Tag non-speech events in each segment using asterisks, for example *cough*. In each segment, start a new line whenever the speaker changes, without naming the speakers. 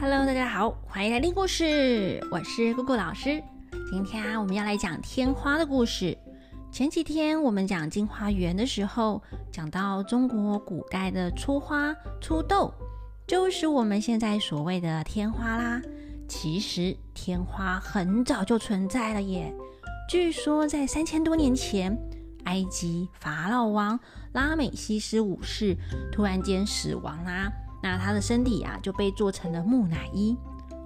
Hello，大家好，欢迎来听故事，我是姑姑老师。今天啊，我们要来讲天花的故事。前几天我们讲进花园的时候，讲到中国古代的出花出豆，就是我们现在所谓的天花啦。其实天花很早就存在了耶。据说在三千多年前，埃及法老王拉美西斯五世突然间死亡啦。那他的身体啊就被做成了木乃伊。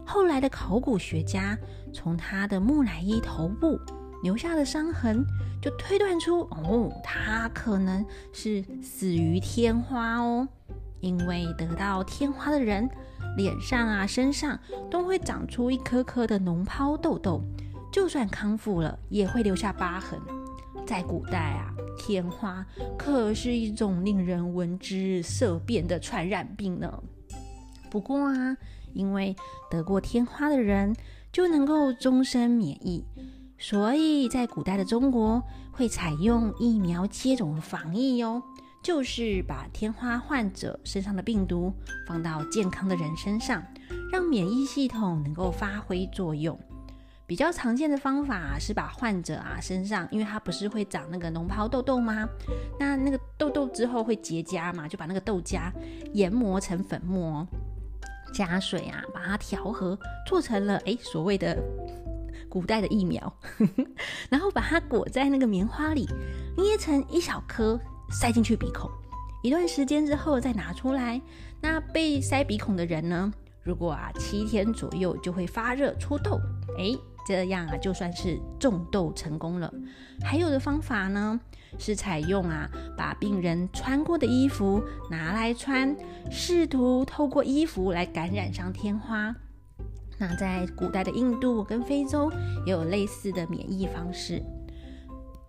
后来的考古学家从他的木乃伊头部留下的伤痕，就推断出哦，他可能是死于天花哦。因为得到天花的人，脸上啊、身上都会长出一颗颗的脓疱痘痘，就算康复了，也会留下疤痕。在古代啊，天花可是一种令人闻之色变的传染病呢。不过啊，因为得过天花的人就能够终身免疫，所以在古代的中国会采用疫苗接种的防疫哟，就是把天花患者身上的病毒放到健康的人身上，让免疫系统能够发挥作用。比较常见的方法是把患者啊身上，因为他不是会长那个脓疱痘痘吗？那那个痘痘之后会结痂嘛，就把那个豆荚研磨成粉末，加水啊把它调和，做成了哎所谓的古代的疫苗，*laughs* 然后把它裹在那个棉花里，捏成一小颗塞进去鼻孔，一段时间之后再拿出来。那被塞鼻孔的人呢，如果啊七天左右就会发热出痘，哎。这样啊，就算是种痘成功了。还有的方法呢，是采用啊，把病人穿过的衣服拿来穿，试图透过衣服来感染上天花。那在古代的印度跟非洲也有类似的免疫方式。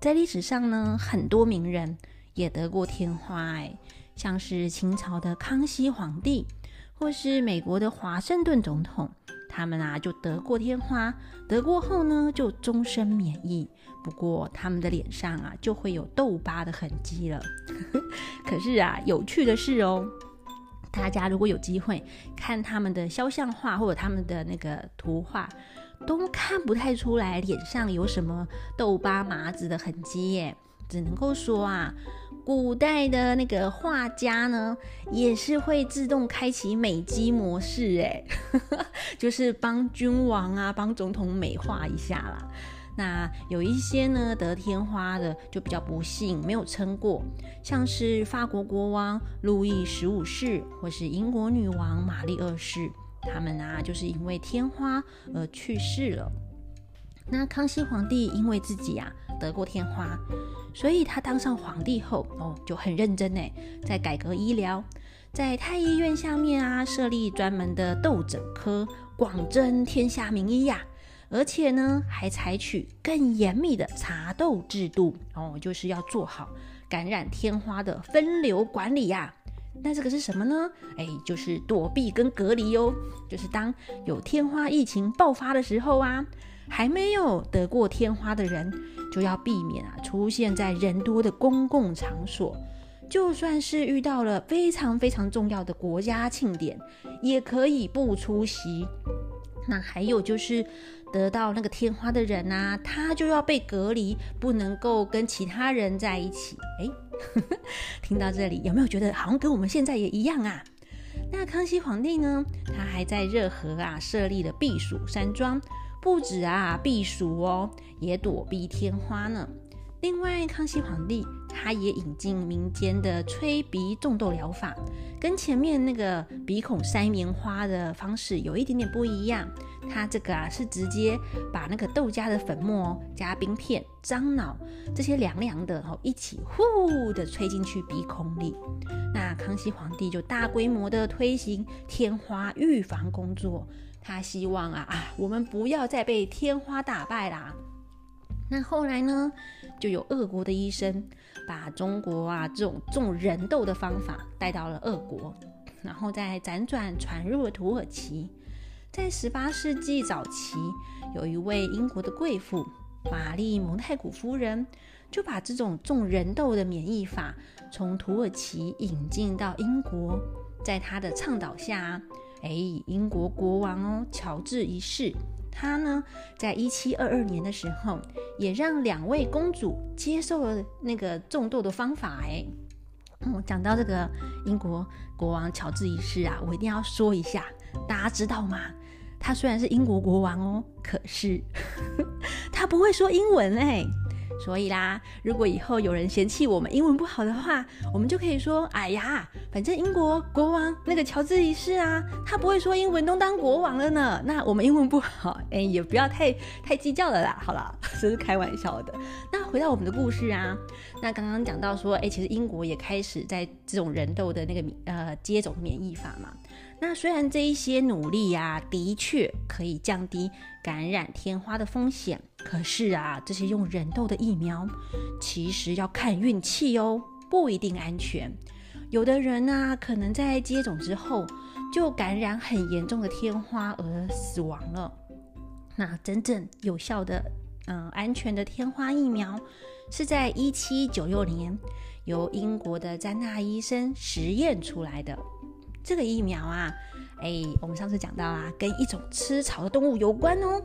在历史上呢，很多名人也得过天花，哎，像是清朝的康熙皇帝，或是美国的华盛顿总统。他们啊就得过天花，得过后呢就终身免疫。不过他们的脸上啊就会有痘疤的痕迹了。*laughs* 可是啊，有趣的是哦，大家如果有机会看他们的肖像画或者他们的那个图画，都看不太出来脸上有什么痘疤麻子的痕迹耶。只能够说啊。古代的那个画家呢，也是会自动开启美肌模式，哎，*laughs* 就是帮君王啊、帮总统美化一下啦。那有一些呢得天花的就比较不幸，没有撑过，像是法国国王路易十五世或是英国女王玛丽二世，他们啊就是因为天花而去世了。那康熙皇帝因为自己啊得过天花。所以他当上皇帝后哦，就很认真呢，在改革医疗，在太医院下面啊设立专门的痘诊科，广征天下名医呀，而且呢还采取更严密的查痘制度哦，就是要做好感染天花的分流管理呀。那这个是什么呢？哎，就是躲避跟隔离哟，就是当有天花疫情爆发的时候啊。还没有得过天花的人，就要避免啊出现在人多的公共场所。就算是遇到了非常非常重要的国家庆典，也可以不出席。那还有就是得到那个天花的人啊，他就要被隔离，不能够跟其他人在一起。哎，*laughs* 听到这里有没有觉得好像跟我们现在也一样啊？那康熙皇帝呢，他还在热河啊设立了避暑山庄。不止啊，避暑哦，也躲避天花呢。另外，康熙皇帝他也引进民间的吹鼻种痘疗法，跟前面那个鼻孔塞棉花的方式有一点点不一样。他这个啊是直接把那个豆荚的粉末加冰片、樟脑这些凉凉的哦一起呼的吹进去鼻孔里。那康熙皇帝就大规模的推行天花预防工作。他希望啊啊，我们不要再被天花打败啦。那后来呢，就有俄国的医生把中国啊这种种人痘的方法带到了俄国，然后再辗转传入了土耳其。在十八世纪早期，有一位英国的贵妇玛丽蒙太古夫人，就把这种种人痘的免疫法从土耳其引进到英国。在她的倡导下，哎，英国国王哦，乔治一世，他呢，在一七二二年的时候，也让两位公主接受了那个种豆的方法。哎，嗯，讲到这个英国国王乔治一世啊，我一定要说一下，大家知道吗？他虽然是英国国王哦，可是 *laughs* 他不会说英文哎。所以啦，如果以后有人嫌弃我们英文不好的话，我们就可以说：哎呀，反正英国国王那个乔治一世啊，他不会说英文，都当国王了呢。那我们英文不好，*laughs* 哎，也不要太太计较了啦。好了，*laughs* 这是开玩笑的。那回到我们的故事啊，那刚刚讲到说，哎，其实英国也开始在这种人痘的那个呃接种免疫法嘛。那虽然这一些努力啊，的确可以降低感染天花的风险，可是啊，这些用人痘的疫苗，其实要看运气哦，不一定安全。有的人呢，可能在接种之后就感染很严重的天花而死亡了。那真正有效的、嗯，安全的天花疫苗，是在一七九六年由英国的詹纳医生实验出来的。这个疫苗啊，哎，我们上次讲到啊，跟一种吃草的动物有关哦。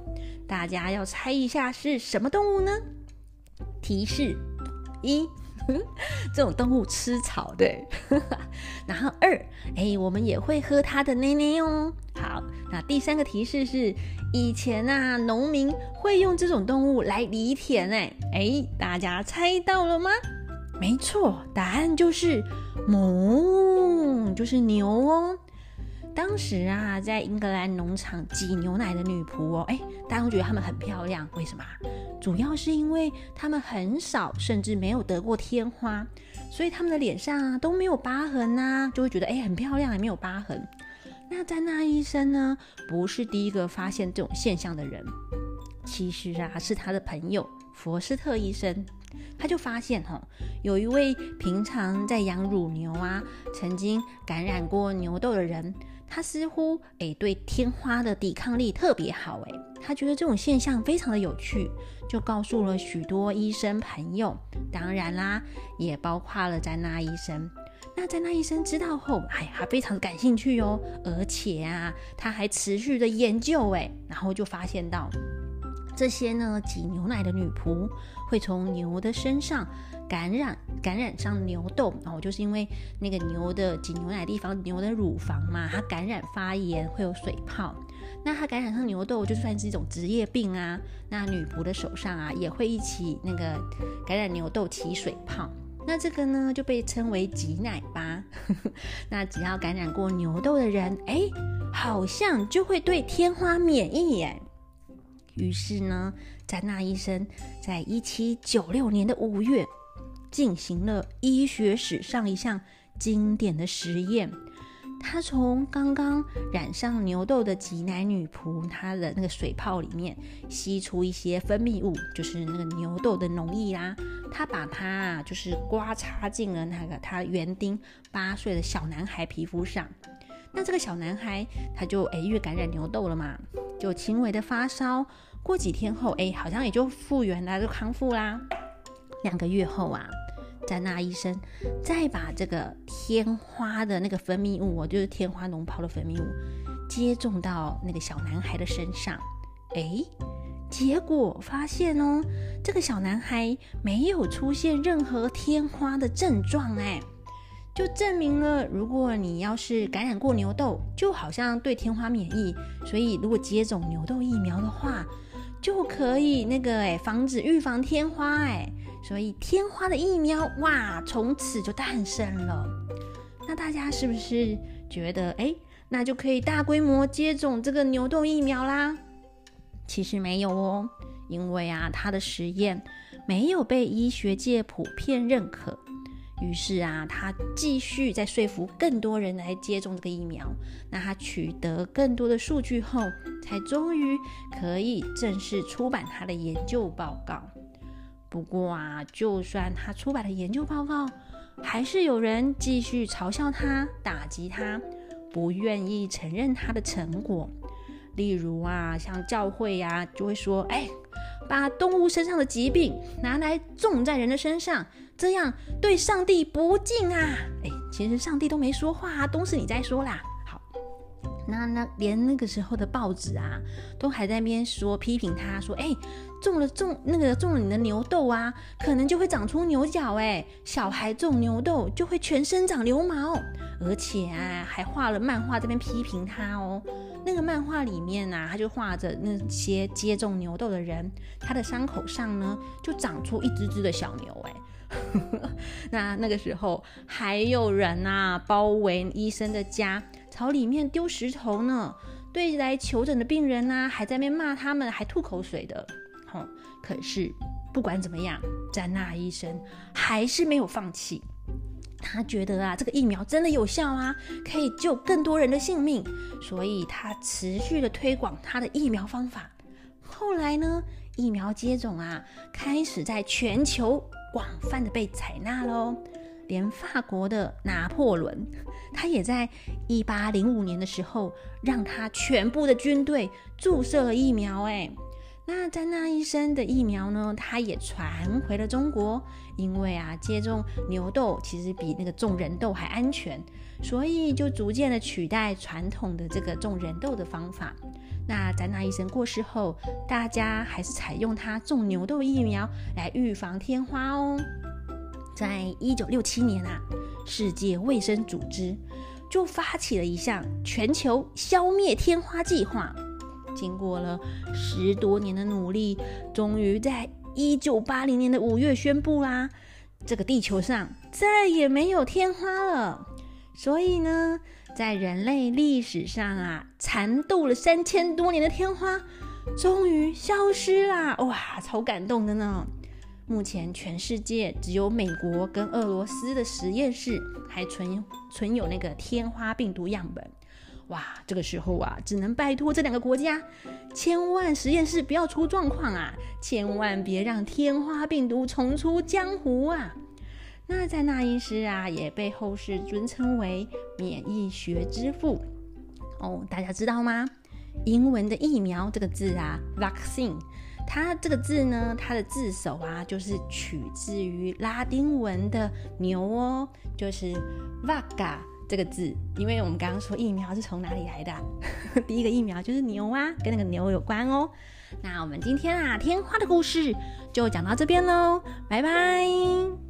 大家要猜一下是什么动物呢？提示一，*laughs* 这种动物吃草，对。*laughs* 然后二，哎，我们也会喝它的奶奶哦。好，那第三个提示是，以前啊，农民会用这种动物来犁田，哎，哎，大家猜到了吗？没错，答案就是母，就是牛哦。当时啊，在英格兰农场挤牛奶的女仆哦，哎，大家都觉得她们很漂亮。为什么？主要是因为她们很少，甚至没有得过天花，所以她们的脸上啊都没有疤痕呐，就会觉得哎很漂亮，也没有疤痕。那詹娜医生呢，不是第一个发现这种现象的人，其实啊是他的朋友佛斯特医生。他就发现哈，有一位平常在养乳牛啊，曾经感染过牛痘的人，他似乎诶对天花的抵抗力特别好诶，他觉得这种现象非常的有趣，就告诉了许多医生朋友，当然啦，也包括了詹娜医生。那詹娜医生知道后，哎，他非常感兴趣哟，而且啊，他还持续的研究诶，然后就发现到。这些呢，挤牛奶的女仆会从牛的身上感染感染上牛痘然哦，就是因为那个牛的挤牛奶的地方，牛的乳房嘛，它感染发炎会有水泡。那它感染上牛痘，就算是一种职业病啊。那女仆的手上啊，也会一起那个感染牛痘起水泡。那这个呢，就被称为挤奶吧。*laughs* 那只要感染过牛痘的人，哎，好像就会对天花免疫耶。于是呢，詹纳医生在一七九六年的五月进行了医学史上一项经典的实验。他从刚刚染上牛痘的挤奶女仆她的那个水泡里面吸出一些分泌物，就是那个牛痘的脓液啦。他把它就是刮擦进了那个他园丁八岁的小男孩皮肤上。那这个小男孩他就哎，因为感染牛痘了嘛，就轻微的发烧。过几天后，哎，好像也就复原啦，就康复啦。两个月后啊，詹娜医生再把这个天花的那个分泌物，就是天花脓泡的分泌物，接种到那个小男孩的身上。哎，结果发现哦，这个小男孩没有出现任何天花的症状，哎，就证明了，如果你要是感染过牛痘，就好像对天花免疫，所以如果接种牛痘疫苗的话。就可以那个哎，防止预防天花哎，所以天花的疫苗哇，从此就诞生了。那大家是不是觉得哎，那就可以大规模接种这个牛痘疫苗啦？其实没有哦，因为啊，他的实验没有被医学界普遍认可。于是啊，他继续在说服更多人来接种这个疫苗。那他取得更多的数据后，才终于可以正式出版他的研究报告。不过啊，就算他出版了研究报告，还是有人继续嘲笑他、打击他，不愿意承认他的成果。例如啊，像教会呀，就会说：“哎。”把动物身上的疾病拿来种在人的身上，这样对上帝不敬啊！哎，其实上帝都没说话啊，都是你在说啦。那那连那个时候的报纸啊，都还在那边说批评他说，哎，种了种那个种了你的牛痘啊，可能就会长出牛角，哎，小孩种牛痘就会全身长牛毛，而且啊，还画了漫画这边批评他哦。那个漫画里面啊，他就画着那些接种牛痘的人，他的伤口上呢就长出一只只的小牛，哎。*laughs* 那那个时候还有人啊包围医生的家，朝里面丢石头呢。对来求诊的病人呢，还在那边骂他们，还吐口水的。吼，可是不管怎么样，詹娜医生还是没有放弃。他觉得啊，这个疫苗真的有效啊，可以救更多人的性命，所以他持续的推广他的疫苗方法。后来呢，疫苗接种啊，开始在全球。广泛的被采纳喽，连法国的拿破仑，他也在一八零五年的时候，让他全部的军队注射了疫苗。哎，那詹娜医生的疫苗呢，他也传回了中国，因为啊，接种牛痘其实比那个种人痘还安全，所以就逐渐的取代传统的这个种人痘的方法。那詹娜医生过世后，大家还是采用他种牛痘疫苗来预防天花哦。在一九六七年啊，世界卫生组织就发起了一项全球消灭天花计划。经过了十多年的努力，终于在一九八零年的五月宣布啦，这个地球上再也没有天花了。所以呢。在人类历史上啊，缠斗了三千多年的天花，终于消失啦！哇，超感动的呢。目前全世界只有美国跟俄罗斯的实验室还存存有那个天花病毒样本。哇，这个时候啊，只能拜托这两个国家，千万实验室不要出状况啊，千万别让天花病毒重出江湖啊！那在那医师啊，也被后世尊称为免疫学之父哦。大家知道吗？英文的疫苗这个字啊，vaccine，它这个字呢，它的字首啊，就是取自于拉丁文的牛哦，就是 vaga 这个字。因为我们刚刚说疫苗是从哪里来的，*laughs* 第一个疫苗就是牛啊，跟那个牛有关哦。那我们今天啊，天花的故事就讲到这边喽，拜拜。